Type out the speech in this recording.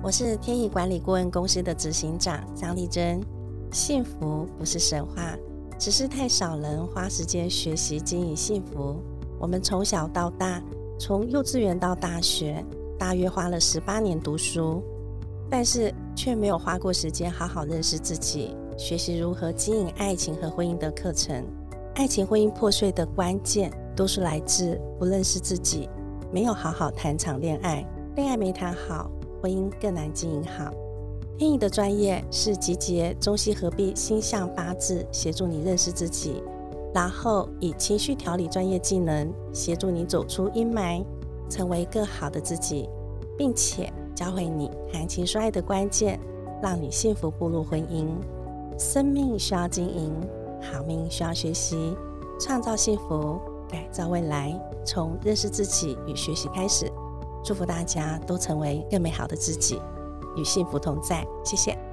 我是天意管理顾问公司的执行长张丽珍。幸福不是神话，只是太少人花时间学习经营幸福。我们从小到大，从幼稚园到大学，大约花了十八年读书，但是却没有花过时间好好认识自己，学习如何经营爱情和婚姻的课程。爱情婚姻破碎的关键，多数来自不认识自己，没有好好谈场恋爱，恋爱没谈好，婚姻更难经营好。天意的专业是集结中西合璧星象八字，协助你认识自己，然后以情绪调理专业技能，协助你走出阴霾，成为更好的自己，并且教会你谈情说爱的关键，让你幸福步入婚姻。生命需要经营。好命需要学习，创造幸福，改造未来，从认识自己与学习开始。祝福大家都成为更美好的自己，与幸福同在。谢谢。